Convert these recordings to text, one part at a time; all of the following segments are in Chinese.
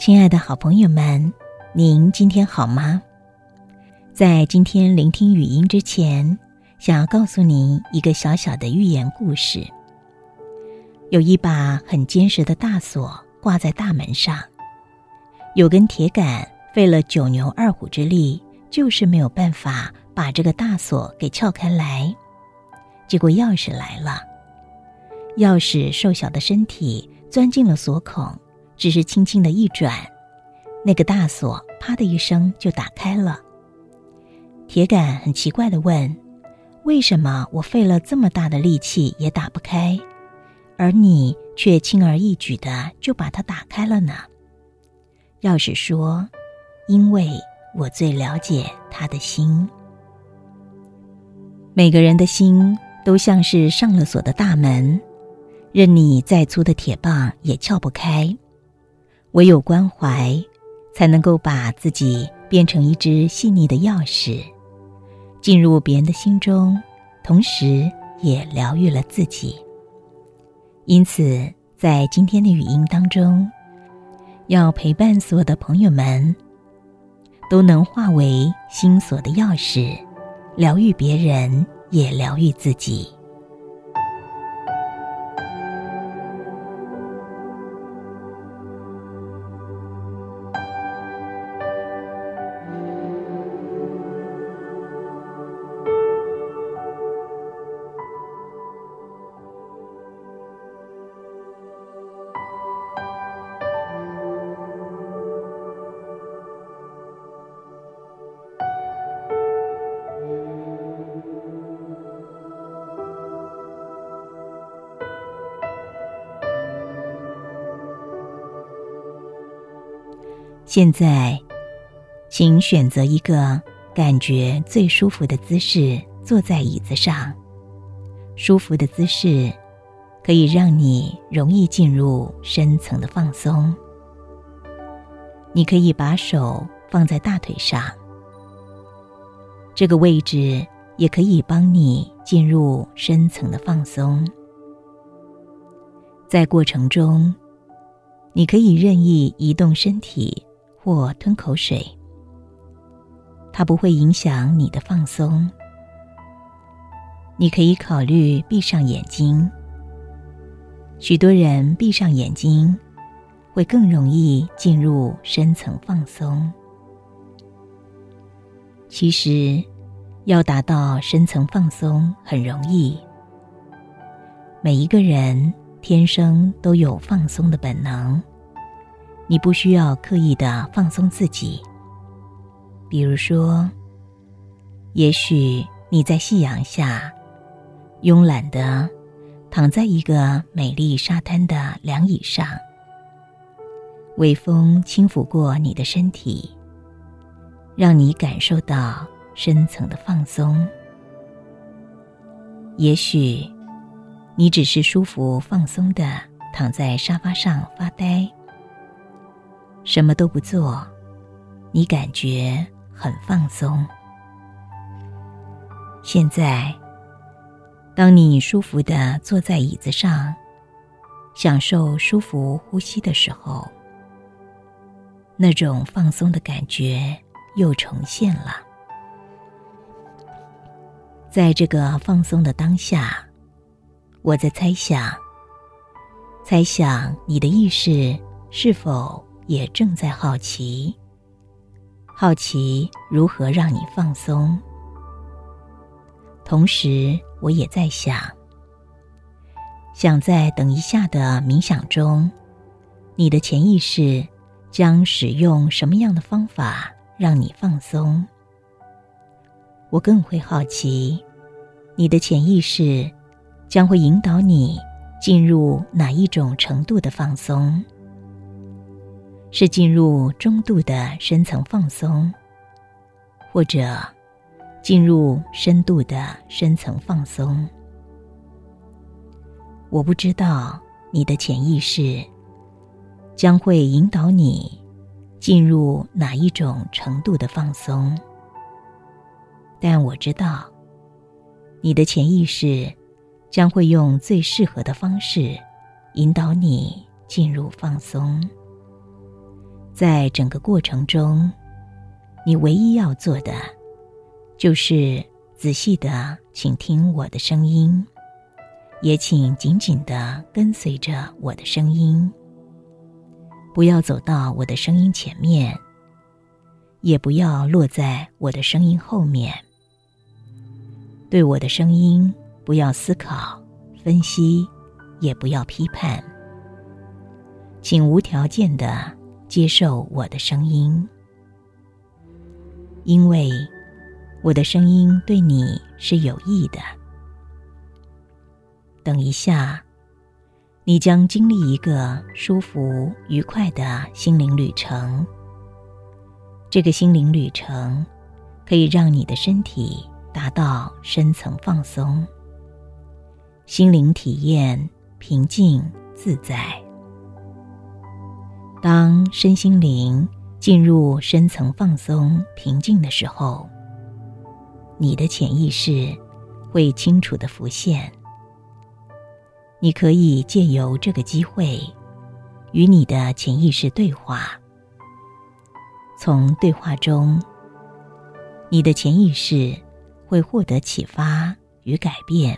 亲爱的好朋友们，您今天好吗？在今天聆听语音之前，想要告诉您一个小小的寓言故事。有一把很坚实的大锁挂在大门上，有根铁杆费了九牛二虎之力，就是没有办法把这个大锁给撬开来。结果钥匙来了，钥匙瘦小的身体钻进了锁孔，只是轻轻的一转，那个大锁啪的一声就打开了。铁杆很奇怪的问：“为什么我费了这么大的力气也打不开，而你却轻而易举的就把它打开了呢？”钥匙说：“因为我最了解他的心。每个人的心。”都像是上了锁的大门，任你再粗的铁棒也撬不开。唯有关怀，才能够把自己变成一只细腻的钥匙，进入别人的心中，同时也疗愈了自己。因此，在今天的语音当中，要陪伴所有的朋友们，都能化为心锁的钥匙，疗愈别人。也疗愈自己。现在，请选择一个感觉最舒服的姿势，坐在椅子上。舒服的姿势可以让你容易进入深层的放松。你可以把手放在大腿上，这个位置也可以帮你进入深层的放松。在过程中，你可以任意移动身体。或吞口水，它不会影响你的放松。你可以考虑闭上眼睛。许多人闭上眼睛，会更容易进入深层放松。其实，要达到深层放松很容易。每一个人天生都有放松的本能。你不需要刻意的放松自己。比如说，也许你在夕阳下，慵懒的躺在一个美丽沙滩的凉椅上，微风轻抚过你的身体，让你感受到深层的放松。也许，你只是舒服放松的躺在沙发上发呆。什么都不做，你感觉很放松。现在，当你舒服的坐在椅子上，享受舒服呼吸的时候，那种放松的感觉又重现了。在这个放松的当下，我在猜想，猜想你的意识是否。也正在好奇，好奇如何让你放松。同时，我也在想，想在等一下的冥想中，你的潜意识将使用什么样的方法让你放松？我更会好奇，你的潜意识将会引导你进入哪一种程度的放松？是进入中度的深层放松，或者进入深度的深层放松。我不知道你的潜意识将会引导你进入哪一种程度的放松，但我知道你的潜意识将会用最适合的方式引导你进入放松。在整个过程中，你唯一要做的，就是仔细的倾听我的声音，也请紧紧的跟随着我的声音，不要走到我的声音前面，也不要落在我的声音后面。对我的声音，不要思考、分析，也不要批判，请无条件的接受我的声音，因为我的声音对你是有益的。等一下，你将经历一个舒服、愉快的心灵旅程。这个心灵旅程可以让你的身体。达到深层放松，心灵体验平静自在。当身心灵进入深层放松平静的时候，你的潜意识会清楚的浮现。你可以借由这个机会，与你的潜意识对话。从对话中，你的潜意识。会获得启发与改变，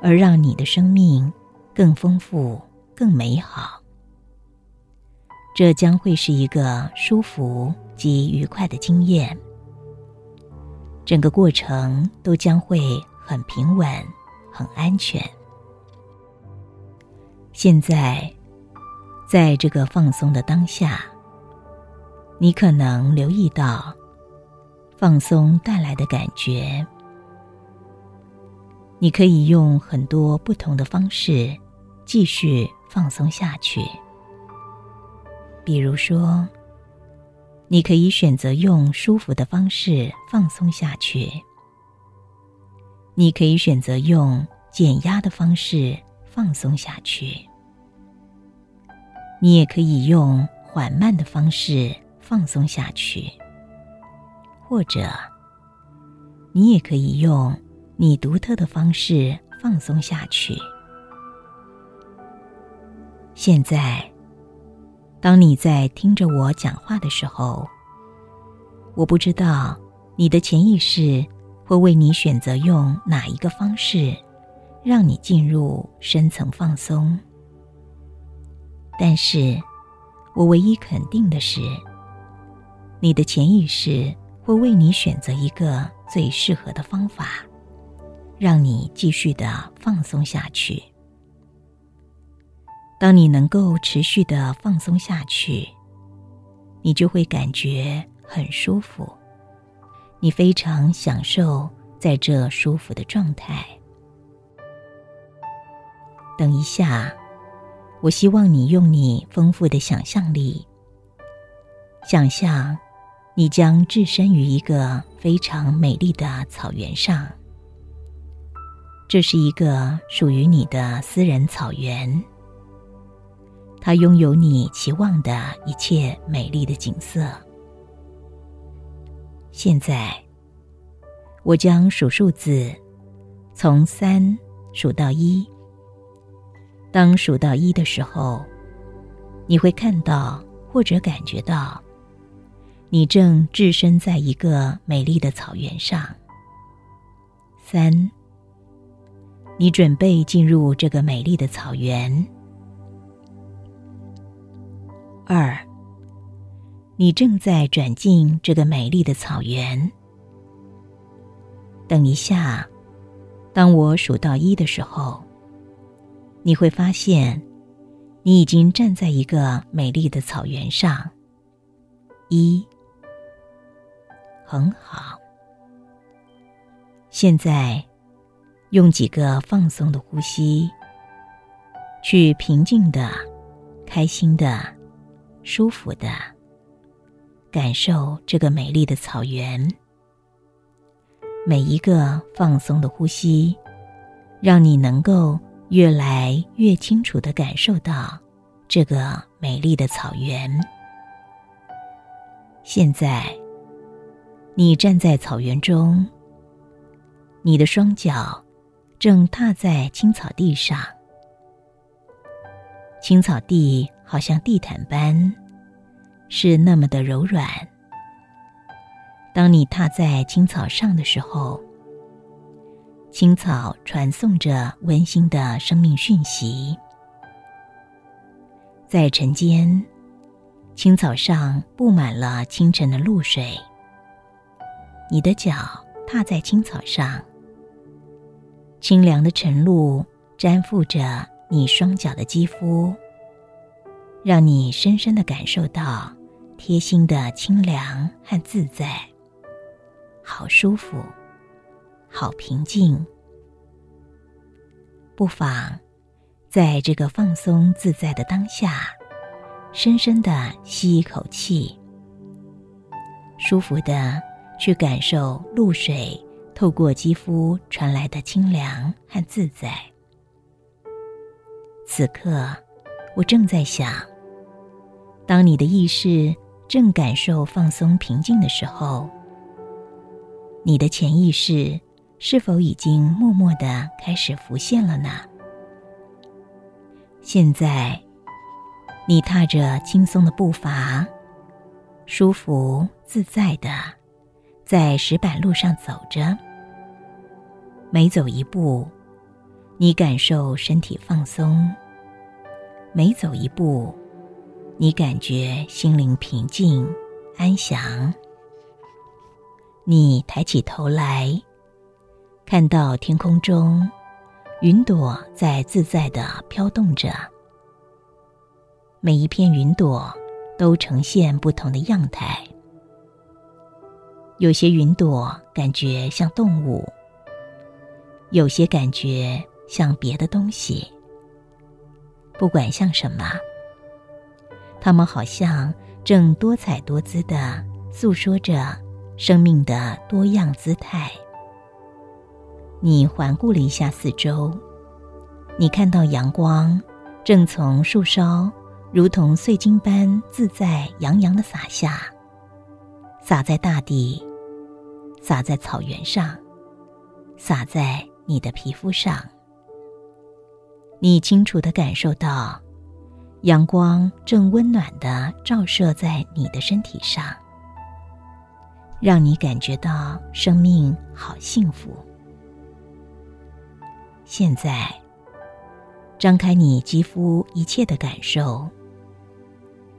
而让你的生命更丰富、更美好。这将会是一个舒服及愉快的经验。整个过程都将会很平稳、很安全。现在，在这个放松的当下，你可能留意到。放松带来的感觉，你可以用很多不同的方式继续放松下去。比如说，你可以选择用舒服的方式放松下去；你可以选择用减压的方式放松下去；你也可以用缓慢的方式放松下去。或者，你也可以用你独特的方式放松下去。现在，当你在听着我讲话的时候，我不知道你的潜意识会为你选择用哪一个方式，让你进入深层放松。但是，我唯一肯定的是，你的潜意识。会为你选择一个最适合的方法，让你继续的放松下去。当你能够持续的放松下去，你就会感觉很舒服，你非常享受在这舒服的状态。等一下，我希望你用你丰富的想象力，想象。你将置身于一个非常美丽的草原上，这是一个属于你的私人草原，它拥有你期望的一切美丽的景色。现在，我将数数字，从三数到一。当数到一的时候，你会看到或者感觉到。你正置身在一个美丽的草原上。三，你准备进入这个美丽的草原。二，你正在转进这个美丽的草原。等一下，当我数到一的时候，你会发现，你已经站在一个美丽的草原上。一。很好。现在，用几个放松的呼吸，去平静的、开心的、舒服的感受这个美丽的草原。每一个放松的呼吸，让你能够越来越清楚的感受到这个美丽的草原。现在。你站在草原中，你的双脚正踏在青草地上，青草地好像地毯般是那么的柔软。当你踏在青草上的时候，青草传送着温馨的生命讯息。在晨间，青草上布满了清晨的露水。你的脚踏在青草上，清凉的晨露沾附着你双脚的肌肤，让你深深的感受到贴心的清凉和自在。好舒服，好平静。不妨在这个放松自在的当下，深深的吸一口气，舒服的去感受露水透过肌肤传来的清凉和自在。此刻，我正在想，当你的意识正感受放松平静的时候。你的潜意识是否已经默默的开始浮现了呢？现在，你踏着轻松的步伐，舒服自在的在石板路上走着。每走一步，你感受身体放松；每走一步，你感觉心灵平静、安详。你抬起头来，看到天空中云朵在自在的飘动着。每一片云朵都呈现不同的样态。有些云朵感觉像动物，有些感觉像别的东西。不管像什么，它们好像正多彩多姿的诉说着。生命的多样姿态。你环顾了一下四周，你看到阳光正从树梢如同碎金般自在洋洋的洒下，洒在大地，洒在草原上，洒在你的皮肤上。你清楚的感受到，阳光正温暖的照射在你的身体上。让你感觉到生命好幸福。现在，张开你肌肤一切的感受。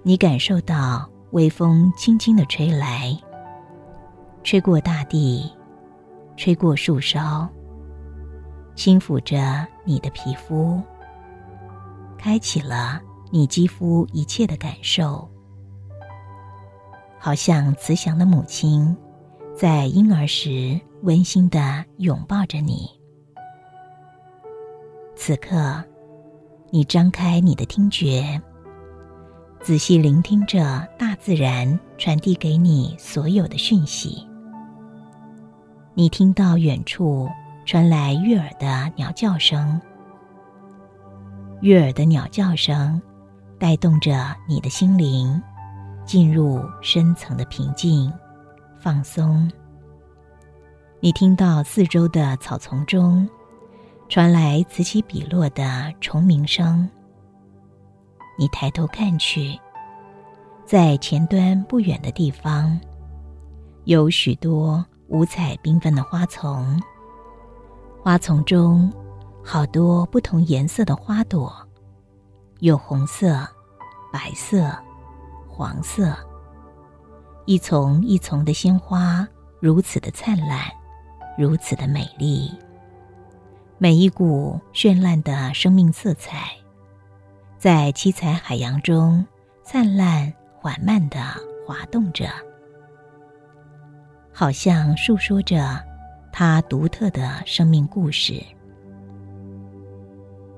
你感受到微风轻轻的吹来，吹过大地，吹过树梢，轻抚着你的皮肤，开启了你肌肤一切的感受。好像慈祥的母亲，在婴儿时温馨的拥抱着你。此刻，你张开你的听觉，仔细聆听着大自然传递给你所有的讯息。你听到远处传来悦耳的鸟叫声，悦耳的鸟叫声带动着你的心灵。进入深层的平静、放松。你听到四周的草丛中传来此起彼落的虫鸣声。你抬头看去，在前端不远的地方，有许多五彩缤纷的花丛。花丛中好多不同颜色的花朵，有红色、白色。黄色，一丛一丛的鲜花如此的灿烂，如此的美丽。每一股绚烂的生命色彩，在七彩海洋中灿烂缓慢的滑动着，好像诉说着它独特的生命故事。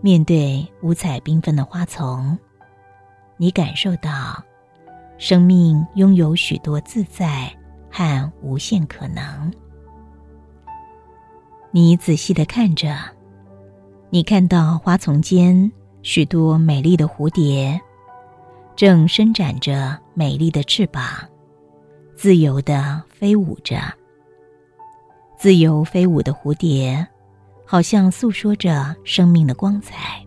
面对五彩缤纷的花丛，你感受到。生命拥有许多自在和无限可能。你仔细的看着，你看到花丛间许多美丽的蝴蝶，正伸展着美丽的翅膀，自由的飞舞着。自由飞舞的蝴蝶，好像诉说着生命的光彩。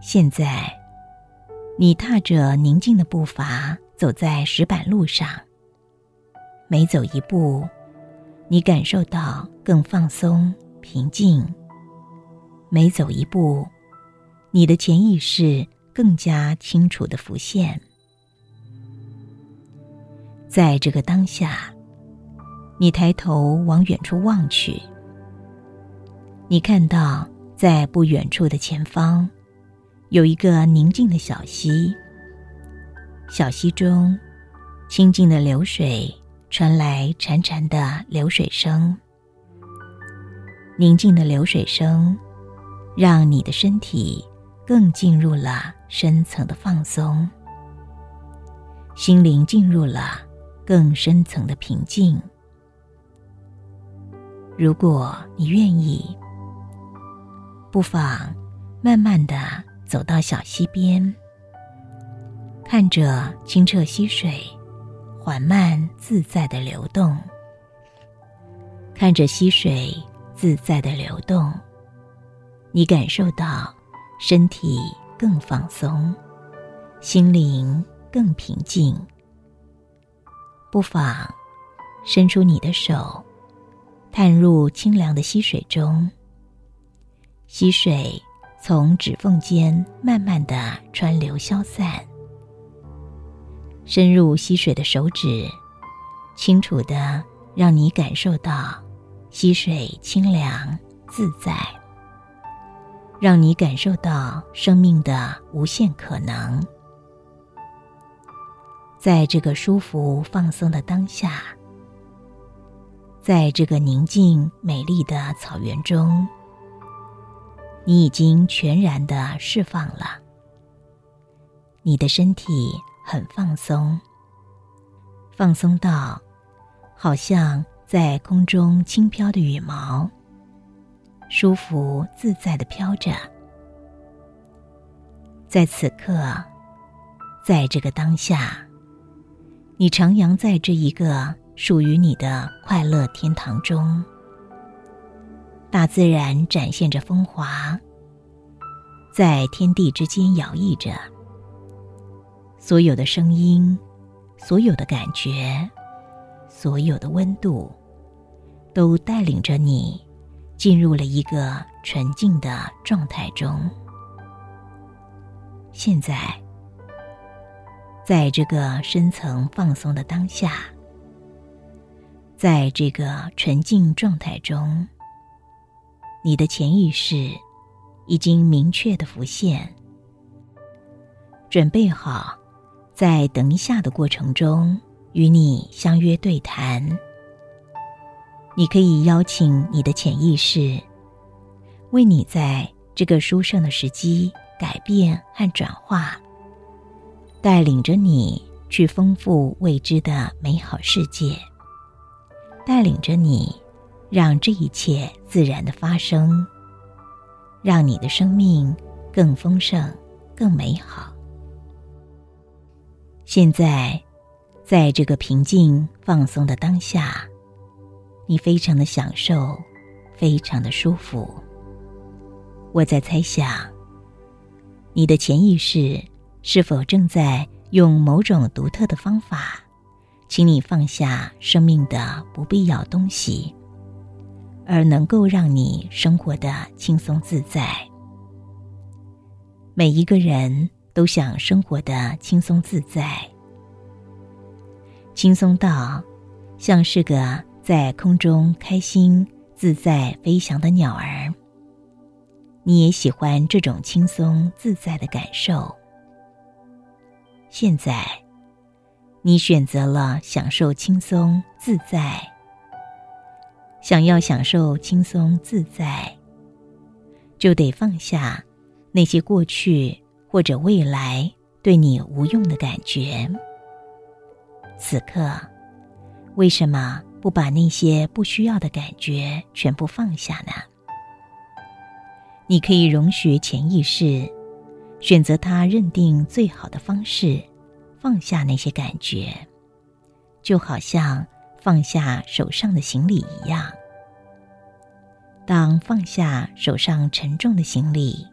现在。你踏着宁静的步伐走在石板路上，每走一步，你感受到更放松、平静；每走一步，你的潜意识更加清楚的浮现。在这个当下，你抬头往远处望去，你看到在不远处的前方。有一个宁静的小溪，小溪中清静的流水传来潺潺的流水声。宁静的流水声，让你的身体更进入了深层的放松，心灵进入了更深层的平静。如果你愿意，不妨慢慢的。走到小溪边，看着清澈溪水缓慢自在的流动，看着溪水自在的流动，你感受到身体更放松，心灵更平静。不妨伸出你的手，探入清凉的溪水中，溪水。从指缝间慢慢的川流消散，深入溪水的手指，清楚的让你感受到溪水清凉自在，让你感受到生命的无限可能。在这个舒服放松的当下，在这个宁静美丽的草原中。你已经全然的释放了，你的身体很放松，放松到好像在空中轻飘的羽毛，舒服自在的飘着。在此刻，在这个当下，你徜徉在这一个属于你的快乐天堂中。大自然展现着风华，在天地之间摇曳着。所有的声音，所有的感觉，所有的温度，都带领着你进入了一个纯净的状态中。现在，在这个深层放松的当下，在这个纯净状态中。你的潜意识已经明确的浮现，准备好在等一下的过程中与你相约对谈。你可以邀请你的潜意识，为你在这个殊胜的时机改变和转化，带领着你去丰富未知的美好世界，带领着你。让这一切自然的发生，让你的生命更丰盛、更美好。现在，在这个平静放松的当下，你非常的享受，非常的舒服。我在猜想，你的潜意识是否正在用某种独特的方法，请你放下生命的不必要东西。而能够让你生活的轻松自在。每一个人都想生活的轻松自在，轻松到像是个在空中开心自在飞翔的鸟儿。你也喜欢这种轻松自在的感受。现在，你选择了享受轻松自在。想要享受轻松自在，就得放下那些过去或者未来对你无用的感觉。此刻，为什么不把那些不需要的感觉全部放下呢？你可以容许潜意识选择他认定最好的方式，放下那些感觉，就好像。放下手上的行李一样。当放下手上沉重的行李，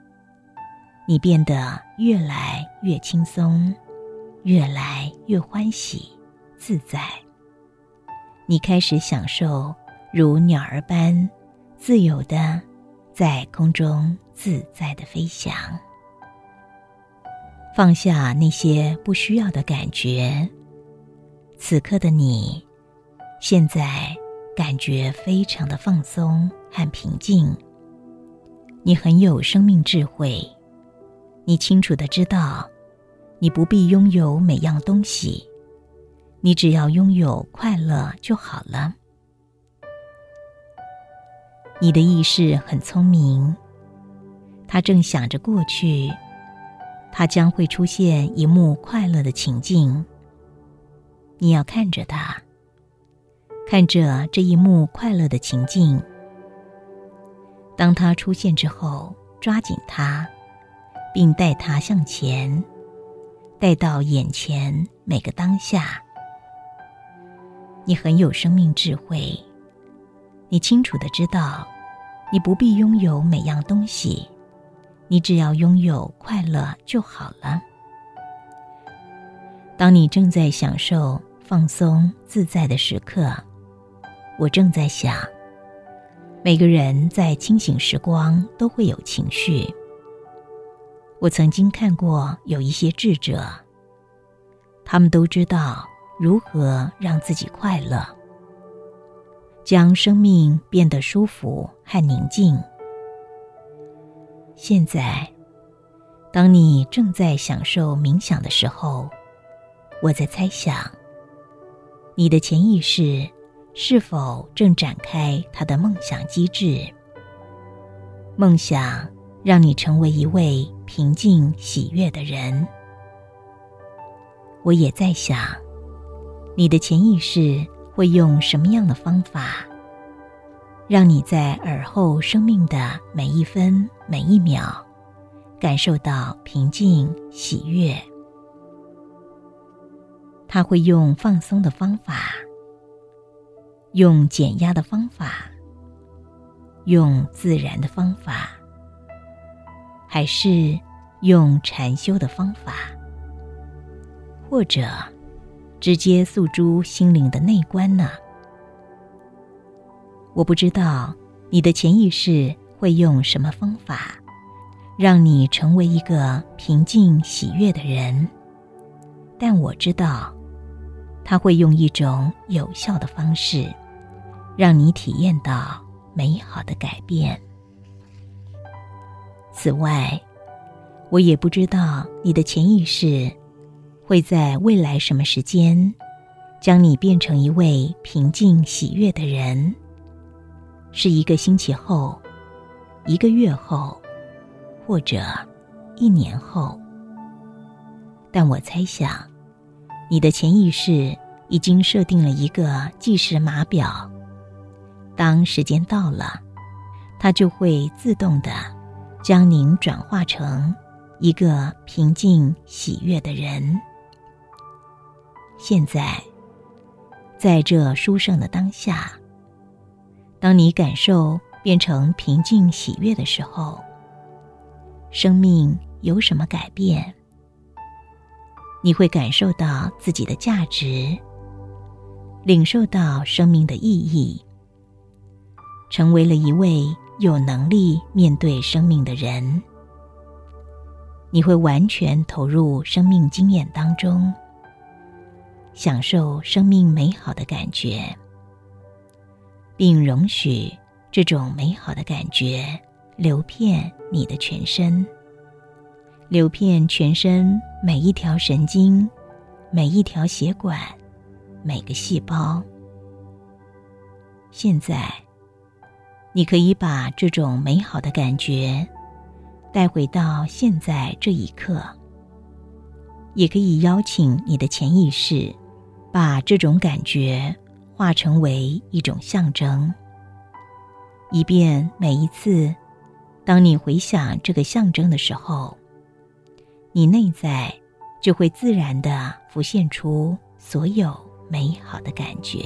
你变得越来越轻松，越来越欢喜自在。你开始享受如鸟儿般自由的在空中自在的飞翔，放下那些不需要的感觉。此刻的你，现在感觉非常的放松和平静。你很有生命智慧，你清楚的知道，你不必拥有每样东西，你只要拥有快乐就好了。你的意识很聪明，他正想着过去，他将会出现一幕快乐的情境。你要看着他，看着这一幕快乐的情境。当他出现之后，抓紧他，并带他向前，带到眼前每个当下。你很有生命智慧，你清楚的知道，你不必拥有每样东西，你只要拥有快乐就好了。当你正在享受。放松自在的时刻，我正在想，每个人在清醒时光都会有情绪。我曾经看过有一些智者，他们都知道如何让自己快乐，将生命变得舒服和宁静。现在，当你正在享受冥想的时候，我在猜想。你的潜意识是否正展开他的梦想机制？梦想让你成为一位平静喜悦的人。我也在想，你的潜意识会用什么样的方法，让你在耳后生命的每一分每一秒，感受到平静喜悦。他会用放松的方法，用减压的方法，用自然的方法，还是用禅修的方法，或者直接诉诸心灵的内观呢？我不知道你的潜意识会用什么方法，让你成为一个平静喜悦的人，但我知道。他会用一种有效的方式，让你体验到美好的改变。此外，我也不知道你的潜意识会在未来什么时间，将你变成一位平静喜悦的人。是一个星期后，一个月后，或者一年后。但我猜想。你的潜意识已经设定了一个计时码表，当时间到了，它就会自动的将您转化成一个平静喜悦的人。现在，在这殊胜的当下，当你感受变成平静喜悦的时候，生命有什么改变？你会感受到自己的价值，领受到生命的意义，成为了一位有能力面对生命的人。你会完全投入生命经验当中，享受生命美好的感觉，并容许这种美好的感觉流遍你的全身。流遍全身每一条神经、每一条血管、每个细胞。现在，你可以把这种美好的感觉带回到现在这一刻，也可以邀请你的潜意识把这种感觉化成为一种象征，以便每一次当你回想这个象征的时候。你内在就会自然的浮现出所有美好的感觉。